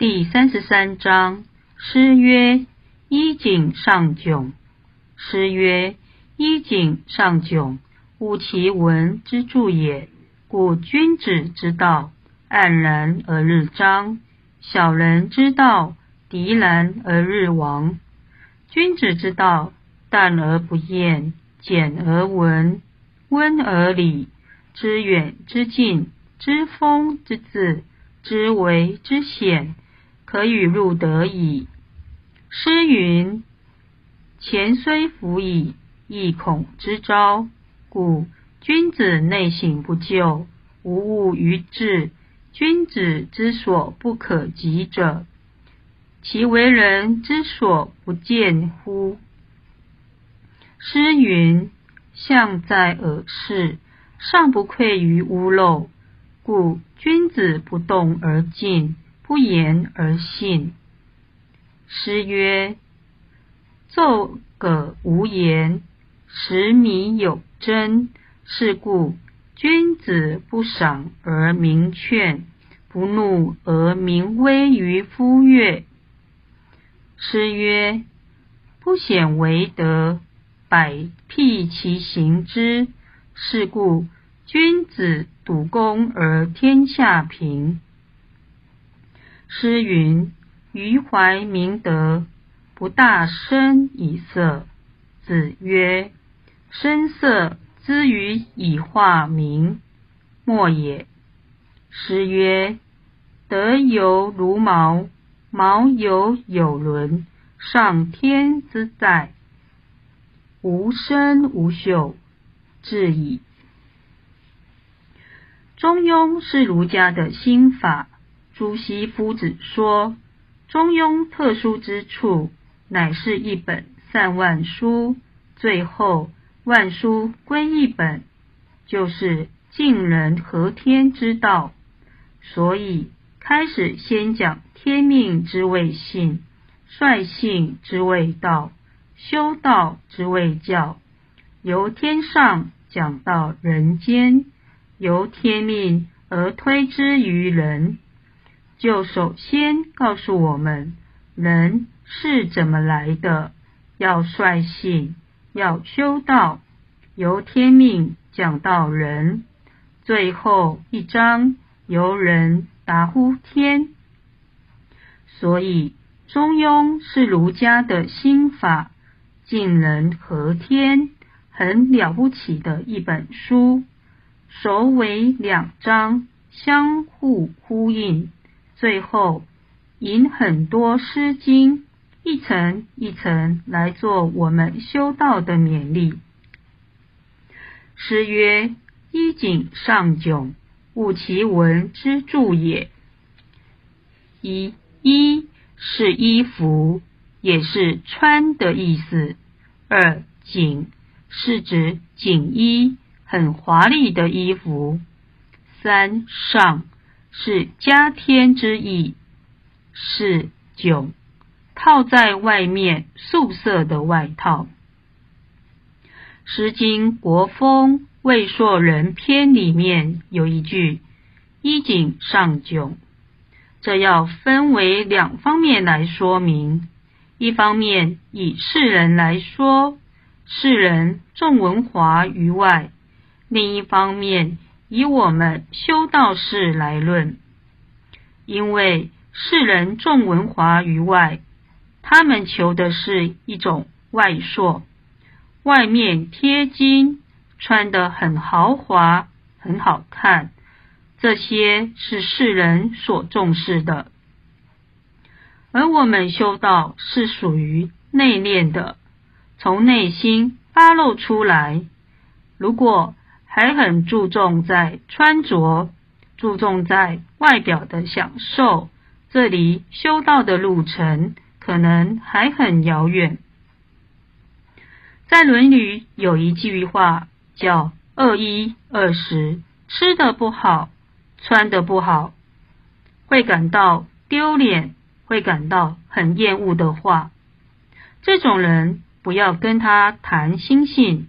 第三十三章，诗曰：“衣锦上窘。”诗曰：“衣锦上窘，吾其文之助也。故君子之道，黯然而日章；小人之道，涤然而日亡。君子之道，淡而不厌，简而文，温而理，知远之近，知风之至，知微之显。”可与入得矣。诗云：“前虽服矣，亦恐之招。故君子内省不疚，无物于志。君子之所不可及者，其为人之所不见乎？”诗云：“象在耳视，尚不愧于屋漏。故君子不动而静。”不言而信。诗曰：“奏葛无言，食米有真。是故君子不赏而明劝，不怒而明威于夫乐。”诗曰：“不显为德，百辟其行之。是故君子笃恭而天下平。”诗云：“余怀明德，不大声以色。”子曰：“声色之于以化民，莫也。”诗曰：“德犹如毛，毛犹有伦。上天之在，无声无秀，至矣。”中庸是儒家的心法。朱熹夫子说：“中庸特殊之处，乃是一本散万书，最后万书归一本，就是尽人和天之道。所以开始先讲天命之谓性，率性之谓道，修道之谓教。由天上讲到人间，由天命而推之于人。”就首先告诉我们人是怎么来的，要率性，要修道，由天命讲到人，最后一章由人达乎天。所以中庸是儒家的心法，尽人和天，很了不起的一本书。首尾两章相互呼应。最后引很多《诗经》，一层一层来做我们修道的勉励。诗曰：“衣锦上窘，吾其文之助也。”一衣是衣服，也是穿的意思。二锦是指锦衣，很华丽的衣服。三上。是加添之意，是窘，套在外面素色的外套。《诗经·国风·魏硕人篇》里面有一句“衣锦上窘”，这要分为两方面来说明。一方面以世人来说，世人重文华于外；另一方面。以我们修道士来论，因为世人重文华于外，他们求的是一种外硕，外面贴金，穿得很豪华、很好看，这些是世人所重视的。而我们修道是属于内敛的，从内心发露出来。如果还很注重在穿着，注重在外表的享受，这离修道的路程可能还很遥远。在《论语》有一句话叫“二一二十”，吃的不好，穿的不好，会感到丢脸，会感到很厌恶的话，这种人不要跟他谈心性。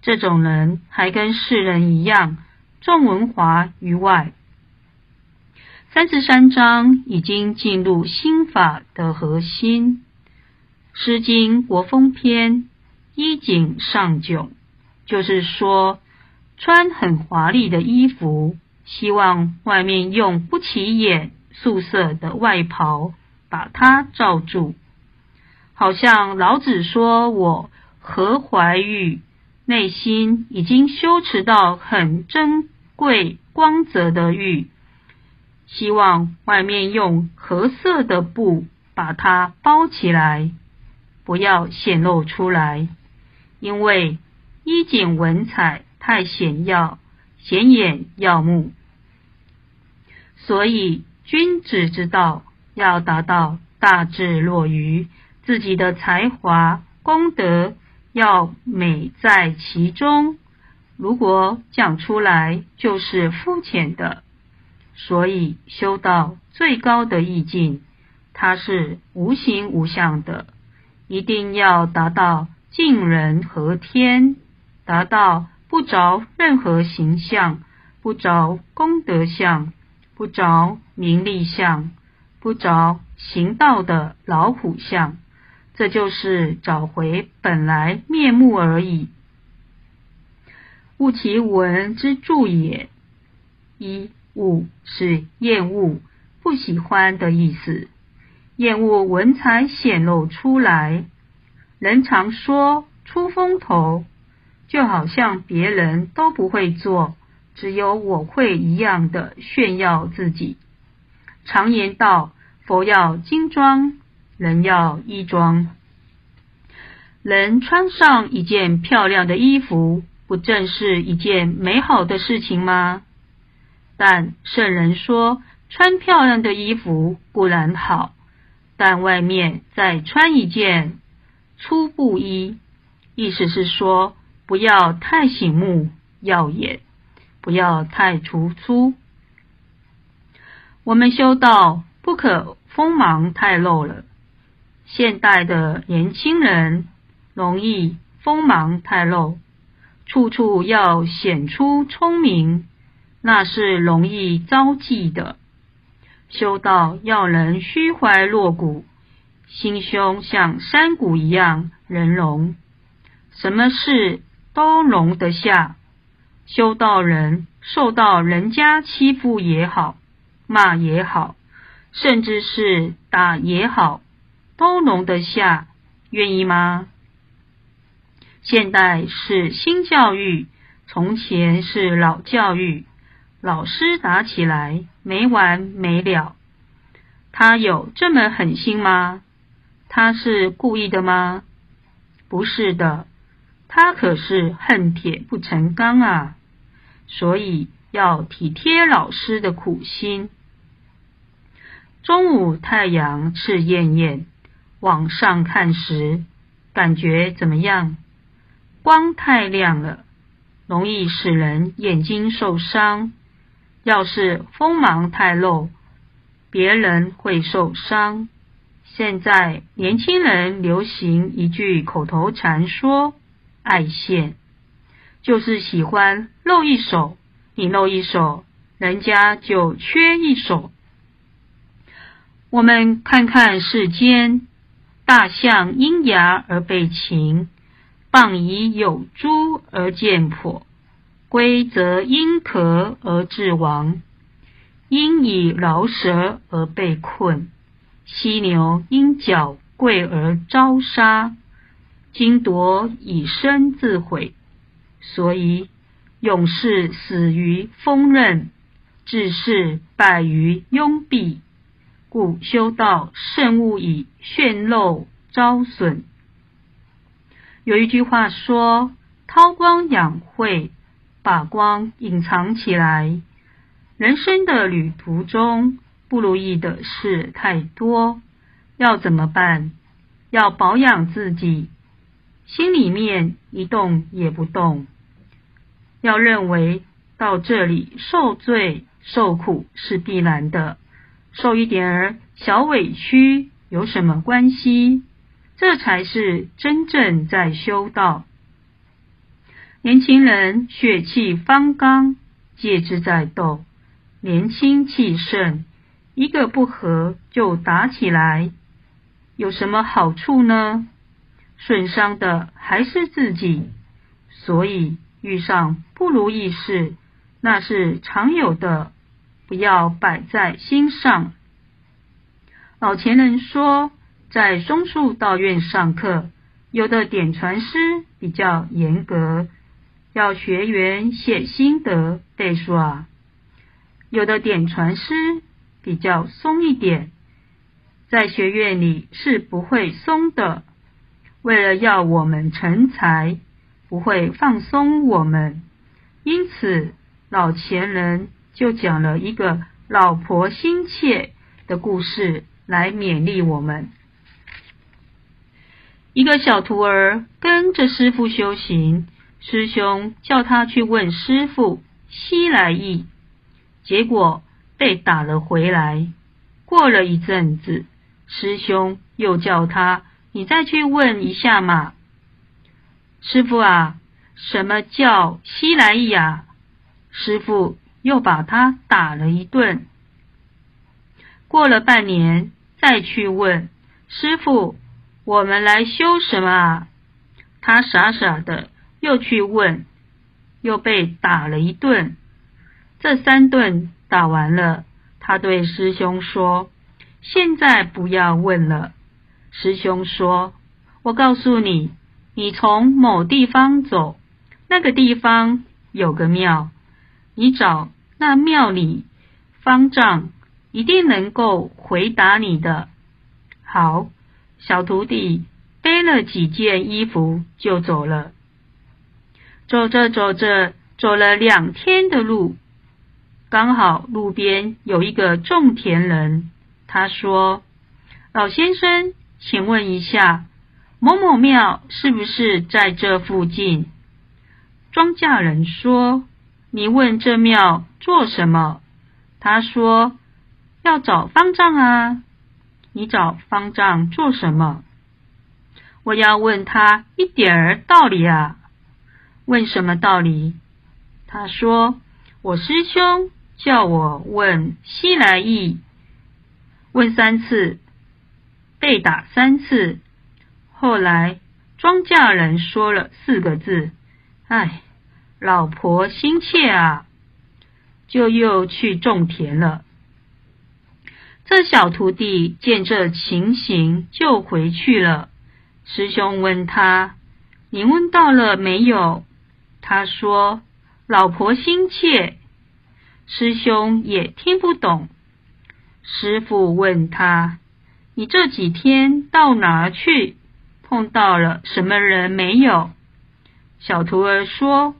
这种人还跟世人一样重文华于外，三十三章已经进入心法的核心，《诗经·国风篇》衣锦上窘，就是说穿很华丽的衣服，希望外面用不起眼、素色的外袍把它罩住，好像老子说：“我何怀玉。”内心已经修持到很珍贵光泽的玉，希望外面用褐色的布把它包起来，不要显露出来，因为衣锦文采太显耀、显眼耀目，所以君子之道要达到大智若愚，自己的才华功德。要美在其中，如果讲出来就是肤浅的。所以修道最高的意境，它是无形无相的，一定要达到尽人和天，达到不着任何形象，不着功德相，不着名利相，不着行道的老虎相。这就是找回本来面目而已。恶其文之助也。一恶是厌恶、不喜欢的意思，厌恶文采显露出来。人常说出风头，就好像别人都不会做，只有我会一样的炫耀自己。常言道：佛要金装。人要衣装，人穿上一件漂亮的衣服，不正是一件美好的事情吗？但圣人说，穿漂亮的衣服固然好，但外面再穿一件粗布衣，意思是说，不要太醒目耀眼，不要太突出。我们修道不可锋芒太露了。现代的年轻人容易锋芒太露，处处要显出聪明，那是容易招忌的。修道要人虚怀若谷，心胸像山谷一样人容，什么事都容得下。修道人受到人家欺负也好，骂也好，甚至是打也好。都容得下，愿意吗？现代是新教育，从前是老教育。老师打起来没完没了，他有这么狠心吗？他是故意的吗？不是的，他可是恨铁不成钢啊！所以要体贴老师的苦心。中午太阳赤艳艳。往上看时，感觉怎么样？光太亮了，容易使人眼睛受伤。要是锋芒太露，别人会受伤。现在年轻人流行一句口头禅，说“爱现”，就是喜欢露一手。你露一手，人家就缺一手。我们看看世间。大象因牙而被擒，蚌以有珠而见破，龟则因壳而致亡，鹰以饶舌而被困，犀牛因角贵而招杀，金铎以身自毁。所以勇士死于锋刃，志士败于拥蔽。故修道慎勿以炫露招损。有一句话说：“韬光养晦，把光隐藏起来。”人生的旅途中，不如意的事太多，要怎么办？要保养自己，心里面一动也不动。要认为到这里受罪受苦是必然的。受一点儿小委屈有什么关系？这才是真正在修道。年轻人血气方刚，戒之在斗，年轻气盛，一个不和就打起来，有什么好处呢？损伤的还是自己。所以遇上不如意事，那是常有的，不要摆在心上。老前人说，在松树道院上课，有的点传师比较严格，要学员写心得背书啊；有的点传师比较松一点，在学院里是不会松的。为了要我们成才，不会放松我们，因此老前人就讲了一个老婆心切的故事。来勉励我们。一个小徒儿跟着师傅修行，师兄叫他去问师傅西来意，结果被打了回来。过了一阵子，师兄又叫他：“你再去问一下嘛。”师傅啊，什么叫西来意啊？师傅又把他打了一顿。过了半年。再去问师傅，我们来修什么啊？他傻傻的又去问，又被打了一顿。这三顿打完了，他对师兄说：“现在不要问了。”师兄说：“我告诉你，你从某地方走，那个地方有个庙，你找那庙里方丈。”一定能够回答你的。好，小徒弟背了几件衣服就走了。走着走着，走了两天的路，刚好路边有一个种田人。他说：“老先生，请问一下，某某庙是不是在这附近？”庄稼人说：“你问这庙做什么？”他说。要找方丈啊！你找方丈做什么？我要问他一点儿道理啊！问什么道理？他说：“我师兄叫我问西来意，问三次，被打三次。后来庄稼人说了四个字：‘哎，老婆心切啊！’就又去种田了。”这小徒弟见这情形，就回去了。师兄问他：“你问到了没有？”他说：“老婆心切。”师兄也听不懂。师傅问他：“你这几天到哪儿去？碰到了什么人没有？”小徒儿说：“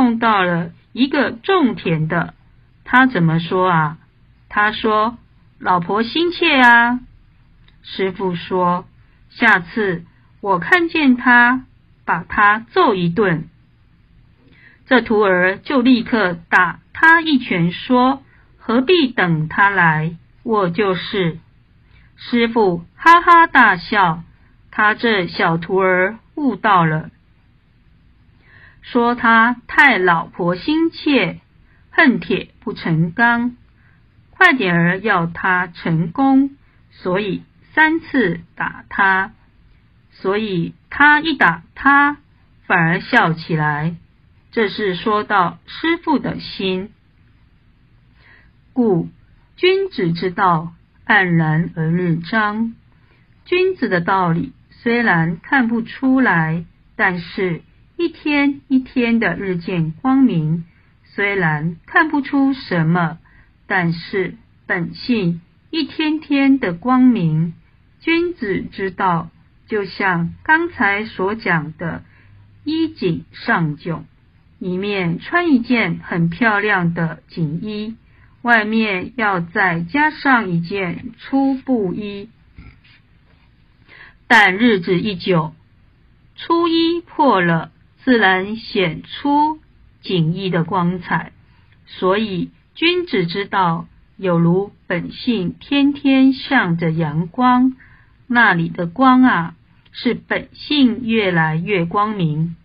碰到了一个种田的。”他怎么说啊？他说。老婆心切啊！师傅说：“下次我看见他，把他揍一顿。”这徒儿就立刻打他一拳，说：“何必等他来？我就是。”师傅哈哈大笑，他这小徒儿悟到了，说他太老婆心切，恨铁不成钢。快点儿要他成功，所以三次打他，所以他一打他反而笑起来。这是说到师傅的心，故君子之道黯然而日章。君子的道理虽然看不出来，但是一天一天的日渐光明，虽然看不出什么。但是本性一天天的光明，君子之道，就像刚才所讲的衣锦上窘，里面穿一件很漂亮的锦衣，外面要再加上一件粗布衣，但日子一久，粗衣破了，自然显出锦衣的光彩，所以。君子之道，有如本性天天向着阳光，那里的光啊，是本性越来越光明。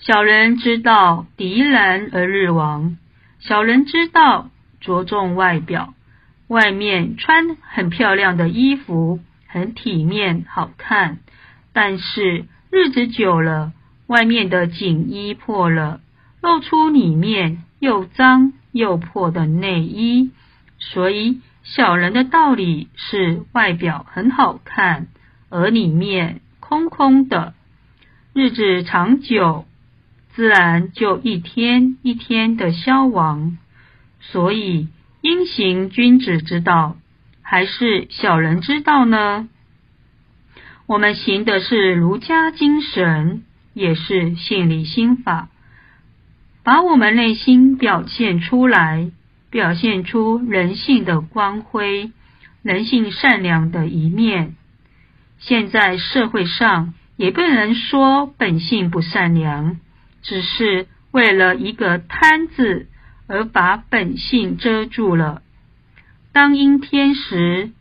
小人之道，敌然而日亡。小人之道着重外表，外面穿很漂亮的衣服，很体面好看，但是日子久了，外面的锦衣破了，露出里面又脏又破的内衣。所以小人的道理是外表很好看，而里面空空的。日子长久，自然就一天一天的消亡。所以，应行君子之道，还是小人之道呢？我们行的是儒家精神，也是性理心法，把我们内心表现出来，表现出人性的光辉，人性善良的一面。现在社会上。也不能说本性不善良，只是为了一个贪字而把本性遮住了。当阴天时，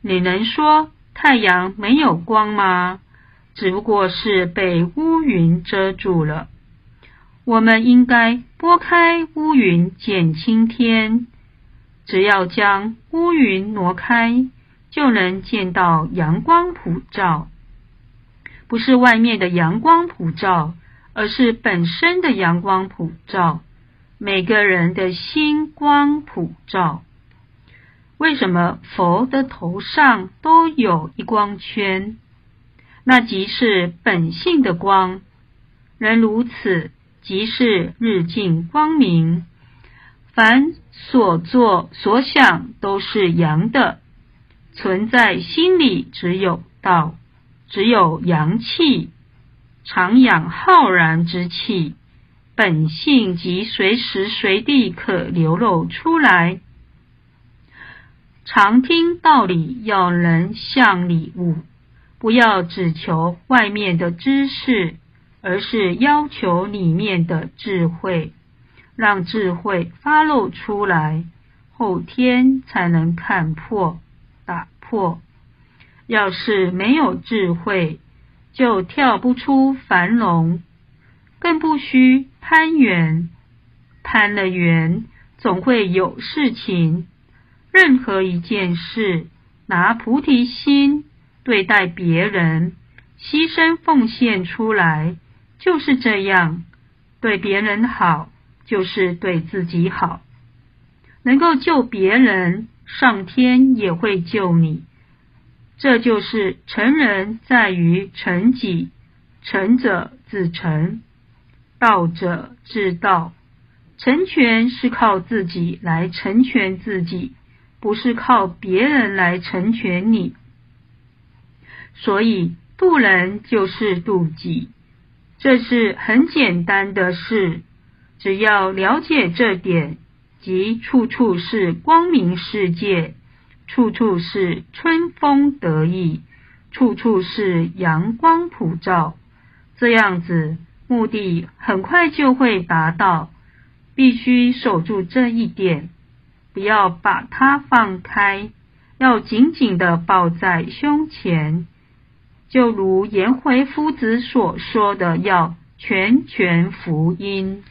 你能说太阳没有光吗？只不过是被乌云遮住了。我们应该拨开乌云，减轻天。只要将乌云挪开，就能见到阳光普照。不是外面的阳光普照，而是本身的阳光普照。每个人的心光普照。为什么佛的头上都有一光圈？那即是本性的光。人如此，即是日进光明。凡所作所想都是阳的，存在心里只有道。只有阳气，常养浩然之气，本性即随时随地可流露出来。常听道理，要能向理悟，不要只求外面的知识，而是要求里面的智慧，让智慧发露出来，后天才能看破、打破。要是没有智慧，就跳不出樊笼，更不需攀缘。攀了缘，总会有事情。任何一件事，拿菩提心对待别人，牺牲奉献出来，就是这样。对别人好，就是对自己好。能够救别人，上天也会救你。这就是成人在于成己，成者自成，道者自道。成全是靠自己来成全自己，不是靠别人来成全你。所以渡人就是渡己，这是很简单的事。只要了解这点，即处处是光明世界。处处是春风得意，处处是阳光普照，这样子目的很快就会达到。必须守住这一点，不要把它放开，要紧紧的抱在胸前。就如颜回夫子所说的，要全权福音。